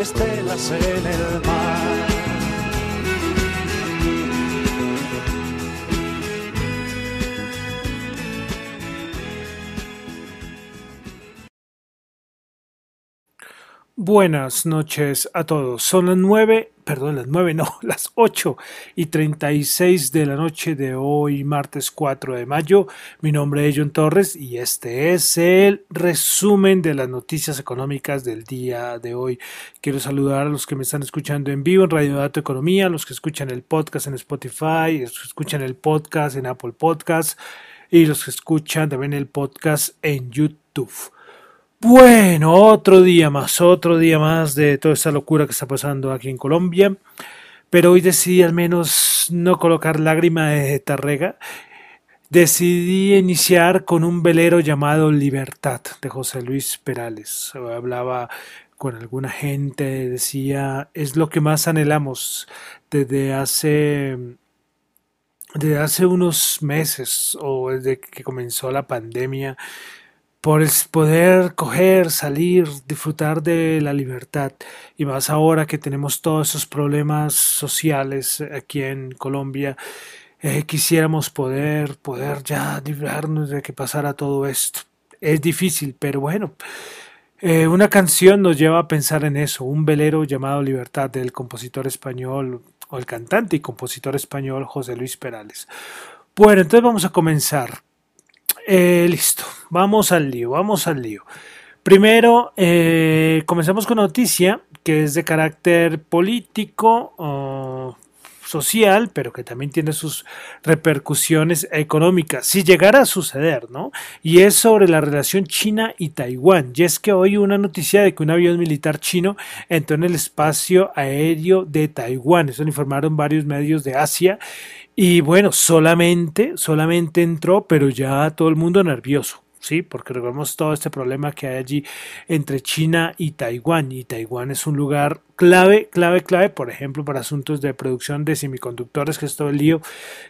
estelas en el mar. Buenas noches a todos. Son las nueve, perdón, las nueve, no, las ocho y treinta y seis de la noche de hoy, martes 4 de mayo. Mi nombre es John Torres y este es el resumen de las noticias económicas del día de hoy. Quiero saludar a los que me están escuchando en vivo en Radio Dato Economía, a los que escuchan el podcast en Spotify, los que escuchan el podcast en Apple Podcast y los que escuchan también el podcast en YouTube. Bueno, otro día más, otro día más de toda esta locura que está pasando aquí en Colombia. Pero hoy decidí al menos no colocar lágrima de tarrega. Decidí iniciar con un velero llamado Libertad de José Luis Perales. Hablaba con alguna gente, decía, es lo que más anhelamos desde hace desde hace unos meses o desde que comenzó la pandemia por poder coger, salir, disfrutar de la libertad. Y más ahora que tenemos todos esos problemas sociales aquí en Colombia, eh, quisiéramos poder, poder ya librarnos de que pasara todo esto. Es difícil, pero bueno. Eh, una canción nos lleva a pensar en eso, un velero llamado Libertad del compositor español, o el cantante y compositor español José Luis Perales. Bueno, entonces vamos a comenzar. Eh, listo, vamos al lío, vamos al lío. Primero, eh, comenzamos con noticia que es de carácter político, social, pero que también tiene sus repercusiones económicas, si llegara a suceder, ¿no? Y es sobre la relación China y Taiwán. Y es que hoy una noticia de que un avión militar chino entró en el espacio aéreo de Taiwán. Eso lo informaron varios medios de Asia. Y bueno, solamente, solamente entró, pero ya todo el mundo nervioso. ¿Sí? Porque recordemos todo este problema que hay allí entre China y Taiwán. Y Taiwán es un lugar clave, clave, clave, por ejemplo, para asuntos de producción de semiconductores, que es todo el lío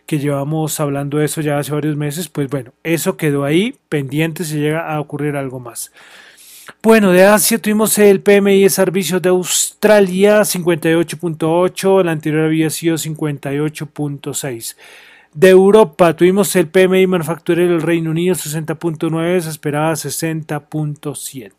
que llevamos hablando de eso ya hace varios meses. Pues bueno, eso quedó ahí pendiente si llega a ocurrir algo más. Bueno, de Asia tuvimos el PMI de servicios de Australia 58.8, el anterior había sido 58.6. De Europa tuvimos el PMI manufacturero del Reino Unido 60.9, se esperaba 60.7.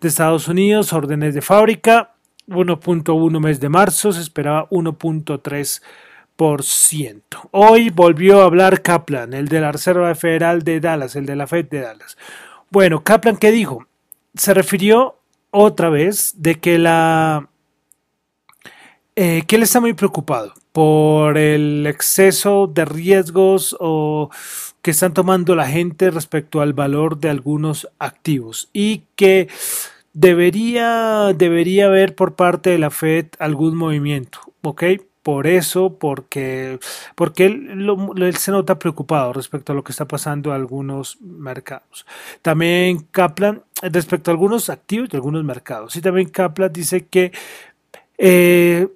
De Estados Unidos, órdenes de fábrica 1.1 mes de marzo, se esperaba 1.3%. Hoy volvió a hablar Kaplan, el de la Reserva Federal de Dallas, el de la Fed de Dallas. Bueno, Kaplan, ¿qué dijo? Se refirió otra vez de que la eh, que él está muy preocupado por el exceso de riesgos o que están tomando la gente respecto al valor de algunos activos y que debería, debería haber por parte de la Fed algún movimiento, ¿ok? Por eso, porque, porque él, se nota preocupado respecto a lo que está pasando en algunos mercados. También Kaplan, respecto a algunos activos de algunos mercados. Y también Kaplan dice que eh,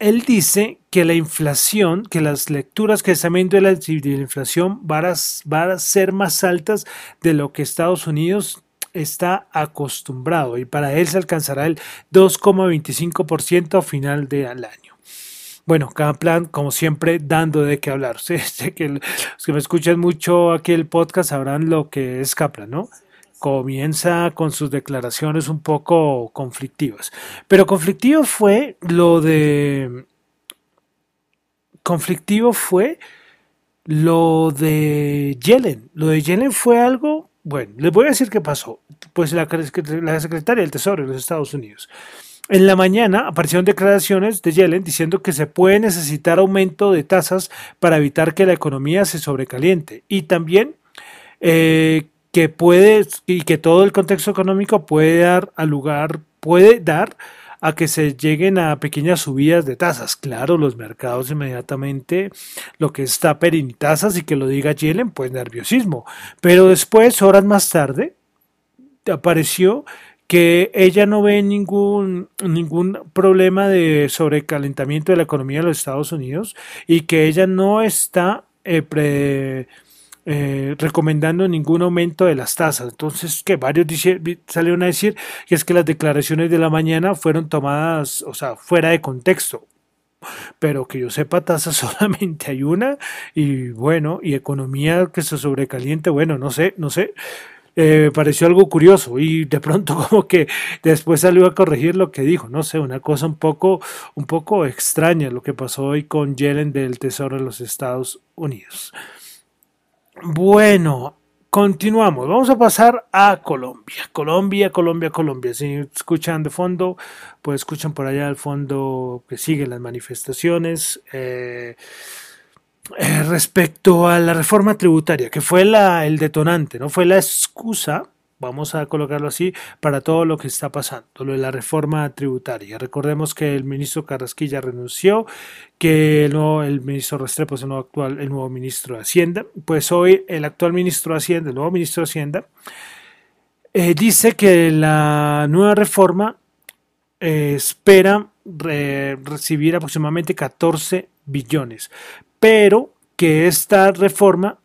él dice que la inflación, que las lecturas que están viendo de la, inflación van a, ser más altas de lo que Estados Unidos está acostumbrado y para él se alcanzará el 2,25% a final del año. Bueno, cada como siempre, dando de qué hablar. Que los que me escuchan mucho aquí el podcast sabrán lo que es Kaplan, ¿no? Comienza con sus declaraciones un poco conflictivas. Pero conflictivo fue lo de... Conflictivo fue lo de Yellen. Lo de Yellen fue algo... Bueno, les voy a decir qué pasó. Pues la, secretaria del Tesoro de los Estados Unidos. En la mañana aparecieron declaraciones de Yellen diciendo que se puede necesitar aumento de tasas para evitar que la economía se sobrecaliente y también eh, que puede y que todo el contexto económico puede dar a lugar, puede dar a que se lleguen a pequeñas subidas de tasas. Claro, los mercados inmediatamente lo que está y tasas y que lo diga Yellen, pues nerviosismo. Pero después, horas más tarde, apareció que ella no ve ningún, ningún problema de sobrecalentamiento de la economía de los Estados Unidos y que ella no está eh, pre, eh, recomendando ningún aumento de las tasas. Entonces, que varios salieron a decir que es que las declaraciones de la mañana fueron tomadas, o sea, fuera de contexto. Pero que yo sepa, tasas solamente hay una y bueno, y economía que se sobrecaliente, bueno, no sé, no sé. Eh, pareció algo curioso y de pronto como que después salió a corregir lo que dijo, no sé, una cosa un poco, un poco extraña lo que pasó hoy con Yellen del Tesoro de los Estados Unidos. Bueno, continuamos. Vamos a pasar a Colombia. Colombia, Colombia, Colombia. Si escuchan de fondo, pues escuchan por allá al fondo que siguen las manifestaciones. Eh, eh, respecto a la reforma tributaria, que fue la, el detonante, ¿no? Fue la excusa vamos a colocarlo así, para todo lo que está pasando, lo de la reforma tributaria. Recordemos que el ministro Carrasquilla renunció, que el, nuevo, el ministro Restrepo es el nuevo, actual, el nuevo ministro de Hacienda. Pues hoy el actual ministro de Hacienda, el nuevo ministro de Hacienda, eh, dice que la nueva reforma eh, espera recibir aproximadamente 14 billones, pero que esta reforma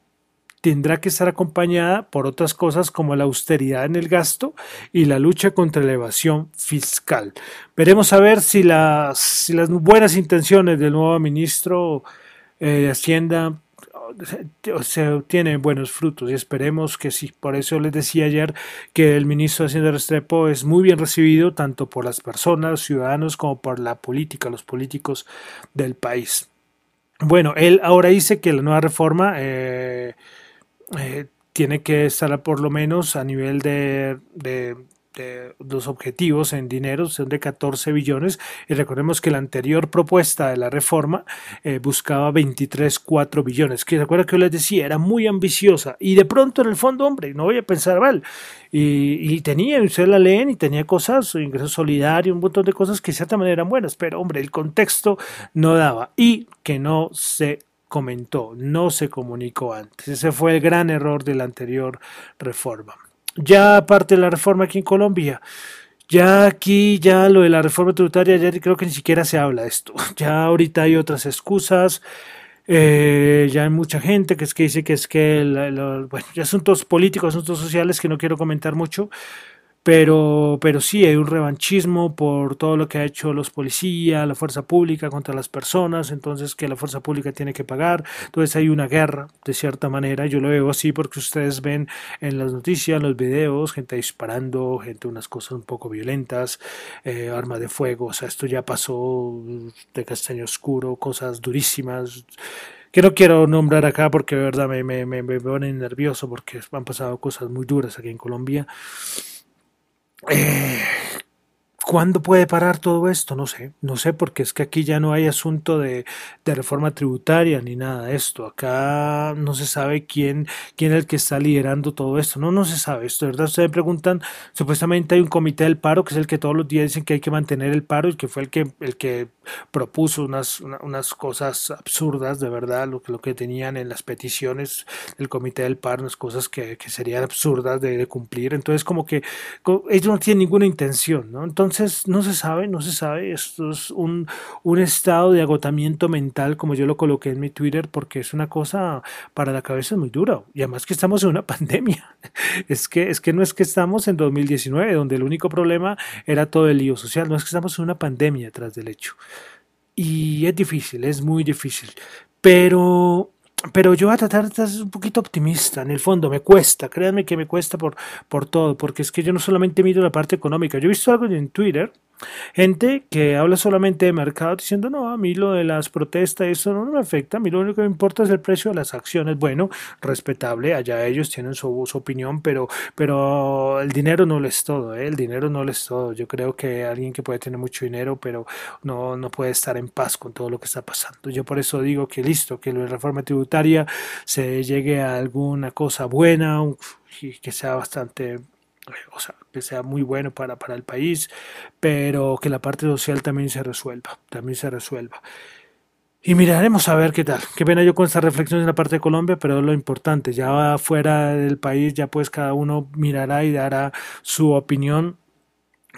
tendrá que estar acompañada por otras cosas como la austeridad en el gasto y la lucha contra la evasión fiscal. Veremos a ver si las, las buenas intenciones del nuevo ministro eh, de Hacienda se obtienen buenos frutos y esperemos que sí. Por eso les decía ayer que el ministro de Hacienda Restrepo es muy bien recibido tanto por las personas, ciudadanos, como por la política, los políticos del país. Bueno, él ahora dice que la nueva reforma eh, eh, tiene que estar por lo menos a nivel de, los objetivos en dinero son de 14 billones. Y recordemos que la anterior propuesta de la reforma eh, buscaba 23,4 billones, que recuerda que yo les decía, era muy ambiciosa. Y de pronto en el fondo, hombre, no voy a pensar mal, y, tenía, ustedes la leen y tenía cosas, ingresos solidarios, un montón de cosas que de cierta manera eran buenas, pero hombre, el contexto no daba. Y que no se comentó, no se comunicó antes. Ese fue el gran error de la anterior reforma. Ya aparte de la reforma aquí en Colombia, ya aquí, ya lo de la reforma tributaria, ya creo que ni siquiera se habla de esto. Ya ahorita hay otras excusas. Eh, ya hay mucha gente que es que dice que es que, bueno, ya asuntos políticos, asuntos sociales que no quiero comentar mucho, pero, pero sí hay un revanchismo por todo lo que ha hecho los policías, la fuerza pública contra las personas, entonces que la fuerza pública tiene que pagar, entonces hay una guerra, de cierta manera, yo lo veo así porque ustedes ven en las noticias, en los videos, gente disparando, gente unas cosas un poco violentas, eh, armas de fuego, o sea, esto ya pasó de castaño oscuro, cosas durísimas, que no quiero nombrar acá porque de verdad me, me, me, me pone nervioso porque han pasado cosas muy duras aquí en Colombia. Eh. ¿Cuándo puede parar todo esto? No sé, no sé, porque es que aquí ya no hay asunto de, reforma tributaria ni nada de esto. Acá no se sabe quién, quién es el que está liderando todo esto. No, no se sabe esto, ¿verdad? Ustedes me preguntan, supuestamente hay un comité del paro, que es el que todos los días dicen que hay que mantener el paro y que fue el que, el que propuso unas, unas cosas absurdas, de verdad, lo que, lo que tenían en las peticiones del comité del paro, unas cosas que, que serían absurdas de, de cumplir. Entonces, como que ellos no tienen ninguna intención, ¿no? Entonces, no se sabe, no se sabe. Esto es un, un, estado de agotamiento mental, como yo lo coloqué en mi Twitter, porque es una cosa para la cabeza muy dura. Y además que estamos en una pandemia. Es que, es que no es que estamos en 2019, donde el único problema era todo el lío social. No es que estamos en una pandemia tras del hecho. Y es difícil, es muy difícil. Pero pero yo voy a tratar de ser un poquito optimista. En el fondo, me cuesta, créanme que me cuesta por, por todo, porque es que yo no solamente miro la parte económica. Yo he visto algo en Twitter Gente que habla solamente de mercado diciendo, no, a mí lo de las protestas, eso no me afecta, a mí lo único que me importa es el precio de las acciones. Bueno, respetable, allá ellos tienen su, su opinión, pero, pero el dinero no es todo, ¿eh? el dinero no es todo. Yo creo que alguien que puede tener mucho dinero, pero no, no puede estar en paz con todo lo que está pasando. Yo por eso digo que listo, que la reforma tributaria se llegue a alguna cosa buena y que sea bastante o sea, que sea muy bueno para, para el país, pero que la parte social también se resuelva, también se resuelva. Y miraremos a ver qué tal. Qué pena yo con esta reflexión en la parte de Colombia, pero es lo importante. Ya fuera del país, ya pues cada uno mirará y dará su opinión,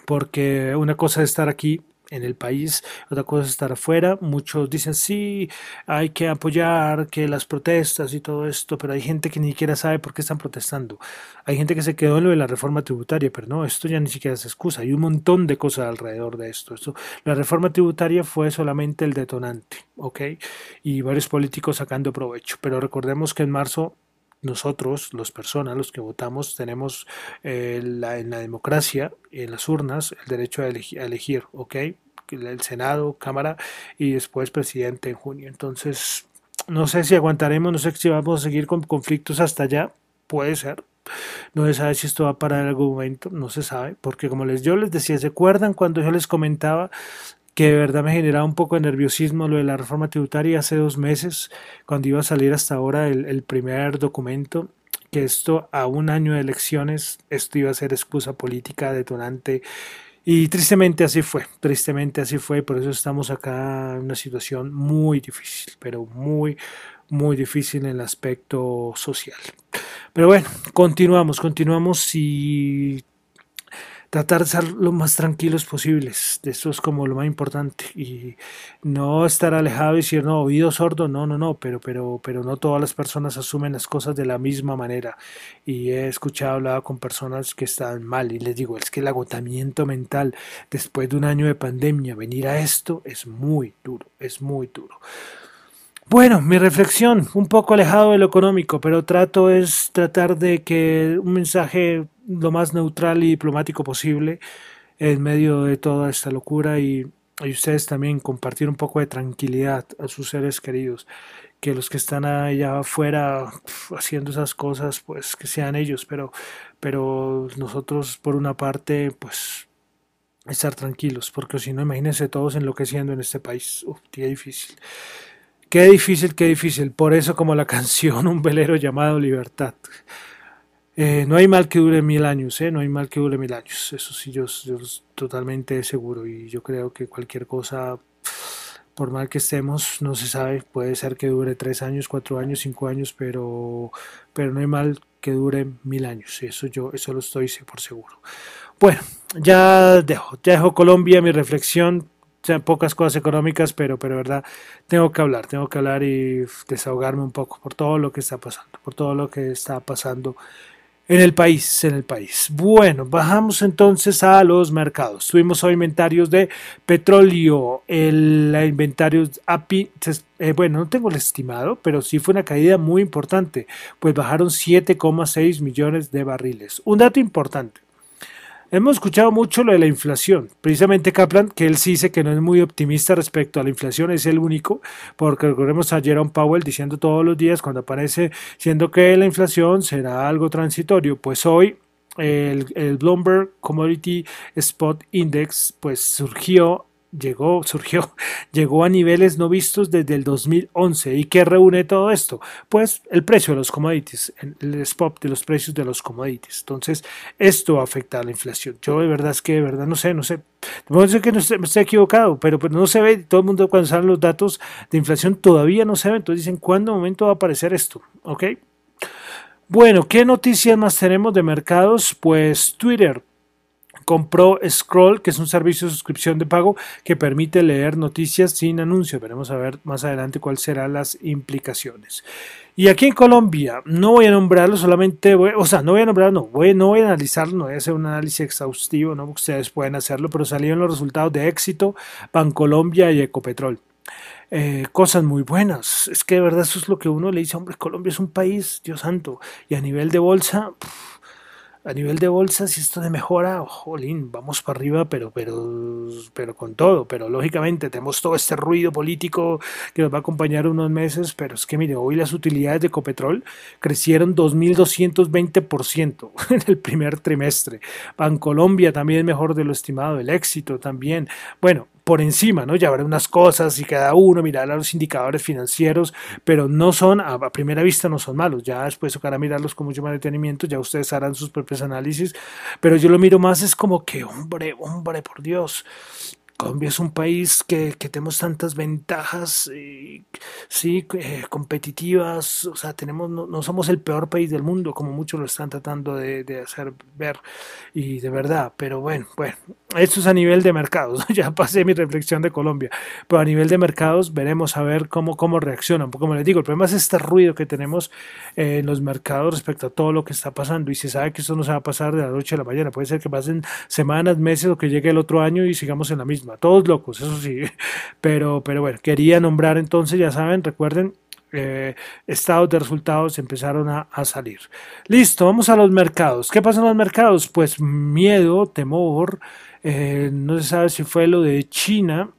porque una cosa es estar aquí en el país, otra cosa es estar afuera. Muchos dicen sí, hay que apoyar que las protestas y todo esto, pero hay gente que ni siquiera sabe por qué están protestando. Hay gente que se quedó en lo de la reforma tributaria, pero no, esto ya ni siquiera es excusa. Hay un montón de cosas alrededor de esto. esto la reforma tributaria fue solamente el detonante, ¿ok? Y varios políticos sacando provecho. Pero recordemos que en marzo nosotros, las personas, los que votamos, tenemos eh, la, en la democracia, en las urnas, el derecho a elegir, ¿ok? El Senado, Cámara y después presidente en junio. Entonces, no sé si aguantaremos, no sé si vamos a seguir con conflictos hasta allá, puede ser. No se sabe si esto va a parar en algún momento, no se sabe, porque como les yo les decía, ¿se acuerdan cuando yo les comentaba que de verdad me generaba un poco de nerviosismo lo de la reforma tributaria hace dos meses, cuando iba a salir hasta ahora el, primer documento, que esto a un año de elecciones, esto iba a ser excusa política detonante. Y tristemente así fue, tristemente así fue, por eso estamos acá en una situación muy difícil, pero muy, muy difícil en el aspecto social. Pero bueno, continuamos, continuamos y tratar de ser lo más tranquilos posibles. Eso es como lo más importante. Y no estar alejado y decir, no, oído sordo, no, no, no, pero, pero, pero no todas las personas asumen las cosas de la misma manera. Y he escuchado, hablado con personas que están mal y les digo, es que el agotamiento mental después de un año de pandemia, venir a esto es muy duro, es muy duro. Bueno, mi reflexión, un poco alejado de lo económico, pero trato es tratar de que un mensaje lo más neutral y diplomático posible en medio de toda esta locura y, y ustedes también compartir un poco de tranquilidad a sus seres queridos que los que están allá afuera haciendo esas cosas, pues que sean ellos, pero, pero nosotros por una parte, pues estar tranquilos, porque si no, imagínense todos enloqueciendo en este país. Uf, qué difícil. Qué difícil, qué difícil. Por eso como la canción Un velero llamado Libertad. Eh, no hay mal que dure mil años, ¿eh? no hay mal que dure mil años. Eso sí, yo, yo totalmente seguro y yo creo que cualquier cosa, por mal que estemos, no se sabe. Puede ser que dure tres años, cuatro años, cinco años, pero, pero no hay mal que dure mil años. Eso yo, eso lo estoy por seguro. Bueno, ya dejo, ya dejo Colombia, mi reflexión sean pocas cosas económicas, pero, pero verdad, tengo que hablar, tengo que hablar y desahogarme un poco por todo lo que está pasando, por todo lo que está pasando en el país, en el país. Bueno, bajamos entonces a los mercados. Tuvimos hoy inventarios de petróleo, el inventario API, eh, bueno, no tengo el estimado, pero sí fue una caída muy importante, pues bajaron 7,6 millones de barriles. Un dato importante. Hemos escuchado mucho lo de la inflación. Precisamente Kaplan, que él sí dice que no es muy optimista respecto a la inflación, es el único, porque recordemos a Jerome Powell diciendo todos los días cuando aparece, siendo que la inflación será algo transitorio. Pues hoy el, el Bloomberg Commodity Spot Index pues surgió llegó, surgió, llegó a niveles no vistos desde el 2011. ¿Y qué reúne todo esto? Pues el precio de los commodities, el spot de los precios de los commodities. Entonces, esto afecta a la inflación. Yo de verdad es que de verdad no sé, no sé. No sé que me estoy equivocado, pero, pero no se ve. Todo el mundo cuando salen los datos de inflación todavía no se ve. Entonces dicen, ¿cuándo momento va a aparecer esto? ¿Ok? Bueno, ¿qué noticias más tenemos de mercados? Pues Twitter compró Scroll, que es un servicio de suscripción de pago que permite leer noticias sin anuncios. Veremos a ver más adelante cuáles serán las implicaciones. Y aquí en Colombia, no voy a nombrarlo, solamente voy, o sea, no voy a nombrarlo, no voy, no a analizarlo, no voy a hacer un análisis exhaustivo, ¿no? Ustedes pueden hacerlo, pero salieron los resultados de éxito, Bancolombia y Ecopetrol. Eh, cosas muy buenas. Es que de verdad eso es lo que uno le dice, hombre, Colombia es un país, Dios santo, y a nivel de bolsa, a nivel de bolsa, si esto de mejora, jolín, vamos para arriba, pero, pero, pero con todo. Pero lógicamente tenemos todo este ruido político que nos va a acompañar unos meses, pero es que mire, hoy las utilidades de Ecopetrol crecieron 2.220% en el primer trimestre. Bancolombia también mejor de lo estimado, el éxito también. Bueno, por encima, ¿no? Ya habrá unas cosas y cada uno mirar a los indicadores financieros, pero no son, a, primera vista no son malos, ya después tocará mirarlos con mucho más detenimiento, ya ustedes harán sus propios análisis, pero yo lo miro más es como que, hombre, hombre, por Dios, Colombia es un país que, tenemos tantas ventajas, sí, eh, competitivas, o sea, tenemos, no, somos el peor país del mundo, como muchos lo están tratando de, hacer ver, y de verdad, pero bueno, bueno, esto es a nivel de mercados, ya pasé mi reflexión de Colombia, pero a nivel de mercados veremos a ver cómo, cómo reaccionan, porque como les digo, el problema es este ruido que tenemos en los mercados respecto a todo lo que está pasando, y se sabe que esto no se va a pasar de la noche a la mañana, puede ser que pasen semanas, meses o que llegue el otro año y sigamos en la misma todos locos, eso sí, pero, pero bueno, quería nombrar entonces, ya saben, recuerden, eh, estados de resultados empezaron a, salir. Listo, vamos a los mercados. ¿Qué pasa en los mercados? Pues miedo, temor, eh, no se sabe si fue lo de China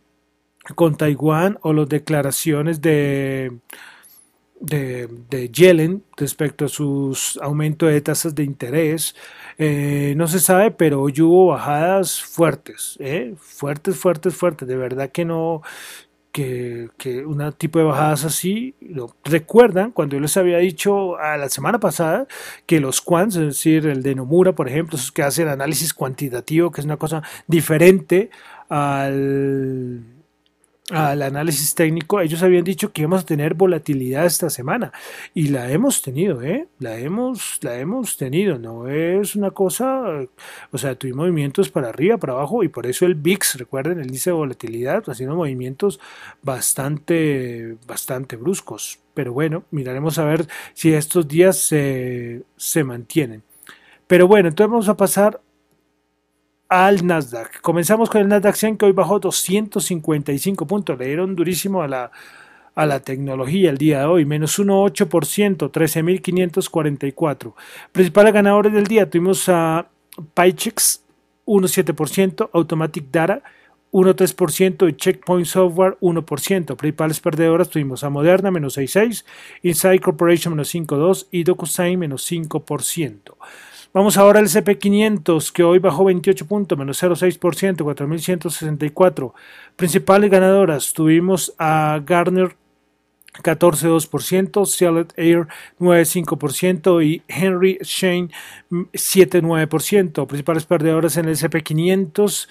con Taiwán o las declaraciones de de, de Yellen respecto a sus aumentos de tasas de interés. Eh, no se sabe, pero hoy hubo bajadas fuertes, ¿eh? fuertes, fuertes, fuertes. De verdad que no, que, que un tipo de bajadas así, lo recuerdan cuando yo les había dicho a la semana pasada que los quants, es decir, el de Nomura, por ejemplo, esos que hacen análisis cuantitativo, que es una cosa diferente al al análisis técnico, ellos habían dicho que íbamos a tener volatilidad esta semana y la hemos tenido, ¿eh? La hemos, la hemos tenido, no es una cosa, o sea, tuvimos movimientos para arriba, para abajo y por eso el VIX, recuerden, el índice de volatilidad, haciendo movimientos bastante, bastante bruscos. Pero bueno, miraremos a ver si estos días se, se mantienen. Pero bueno, entonces vamos a pasar al Nasdaq. Comenzamos con el Nasdaq 100 que hoy bajó 255 puntos. Le dieron durísimo a la, a la tecnología el día de hoy, menos 1,8%, 13.544. Principales ganadores del día tuvimos a Pychex 1,7%, Automatic Data 1,3% y Checkpoint Software 1%. Principales perdedoras tuvimos a Moderna menos 6,6%, Inside Corporation menos 5,2% y DocuSign menos 5%. Vamos ahora al SP500 que hoy bajó 28 puntos, menos 0,6%, 4.164. Principales ganadoras tuvimos a Garner 14,2%, Sealed Air 9,5% y Henry Shane 7,9%. Principales perdedores en el SP500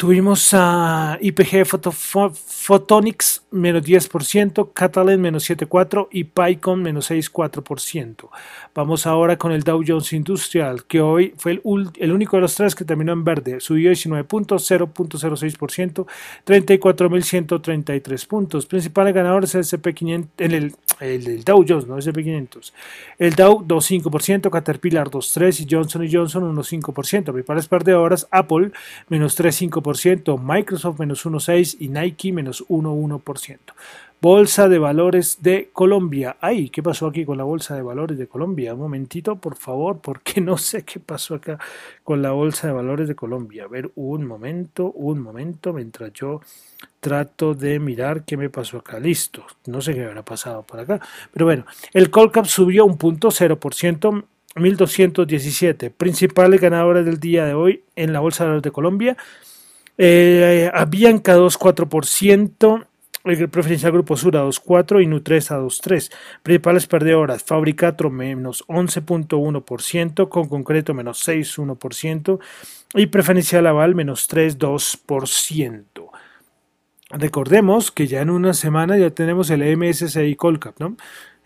Tuvimos a IPG Photonics menos 10%, Catalan menos 7,4% y PyCon menos 6,4%. Vamos ahora con el Dow Jones Industrial, que hoy fue el, el único de los tres que terminó en verde. Subió 19 puntos, 0.06%, 34.133 puntos. Principales ganadores el SP500, en el, el, Dow Jones, no SP500. El Dow 2,5%, Caterpillar 2,3% y Johnson Johnson 1,5%. Principales perdedoras, Apple menos 3,5%. Microsoft menos 1,6% y Nike menos 1,1%. Bolsa de Valores de Colombia. Ay, ¿qué pasó aquí con la Bolsa de Valores de Colombia? Un momentito, por favor, porque no sé qué pasó acá con la Bolsa de Valores de Colombia. A ver, un momento, un momento, mientras yo trato de mirar qué me pasó acá. Listo, no sé qué habrá pasado por acá. Pero bueno, el Colcap subió un punto 0%. 1217 principales ganadores del día de hoy en la Bolsa de Valores de Colombia eh, Avianca 2,4%, el preferencial Grupo Sur a 2,4% y Nutresa 2,3%. Principales perdedoras, Fabricatro menos 11,1%, con concreto menos 6,1% y preferencial Aval menos 3,2%. Recordemos que ya en una semana ya tenemos el MSCI Colcap, ¿no?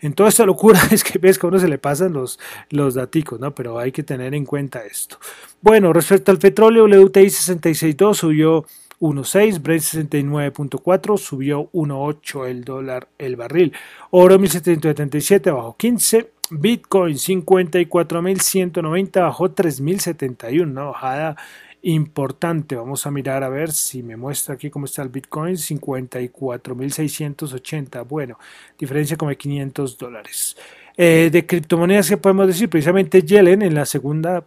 En toda esta locura es que ves que se le pasan los, los daticos, ¿no? Pero hay que tener en cuenta esto. Bueno, respecto al petróleo, WTI 66.2 subió 1.6, Brent 69.4, subió 1.8 el dólar el barril. Oro 1777 bajó 15, Bitcoin 54.190 bajó 3.071, una bajada importante. Vamos a mirar a ver si me muestra aquí cómo está el Bitcoin. 54.680. Bueno, diferencia como de 500 dólares. Eh, de criptomonedas, ¿qué podemos decir? Precisamente Yellen en la segunda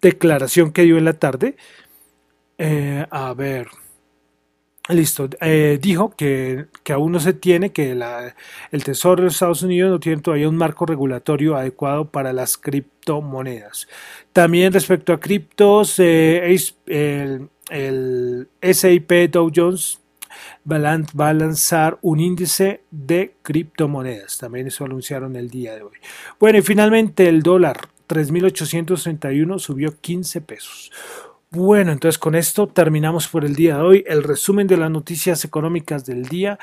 declaración que dio en la tarde. Eh, a ver. Listo, eh, dijo que, aún no se tiene, que el Tesoro de Estados Unidos no tiene todavía un marco regulatorio adecuado para las criptomonedas. También respecto a criptos, eh, el, el SIP Dow Jones va a lanzar un índice de criptomonedas. También eso anunciaron el día de hoy. Bueno, y finalmente el dólar 3.831 subió 15 pesos. Bueno, entonces con esto terminamos por el día de hoy. El resumen de las noticias económicas del día.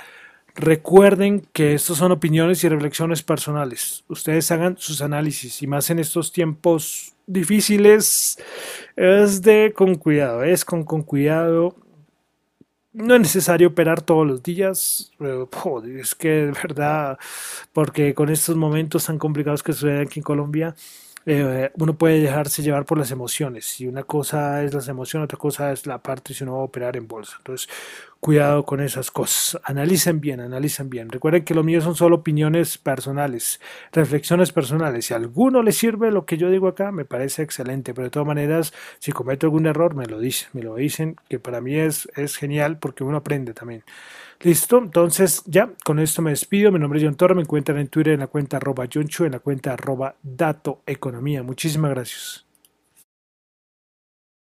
Recuerden que estos son opiniones y reflexiones personales. Ustedes hagan sus análisis y más en estos tiempos difíciles es de con cuidado, es con, con cuidado. No es necesario operar todos los días, es que de verdad, porque con estos momentos tan complicados que suceden aquí en Colombia, eh, uno puede dejarse llevar por las emociones. Y una cosa es las emociones, otra cosa es la parte si uno va a operar en bolsa. Entonces, cuidado con esas cosas. Analicen bien, analicen bien. Recuerden que lo mío son solo opiniones personales, reflexiones personales. Si a alguno le sirve lo que yo digo acá, me parece excelente. Pero de todas maneras, si cometo algún error, me lo dicen, me lo dicen, que para mí es, es genial porque uno aprende también. Listo, entonces ya con esto me despido. Mi nombre es John Torre, me encuentran en Twitter en la cuenta arroba John en la cuenta arroba Dato Economía. Muchísimas gracias.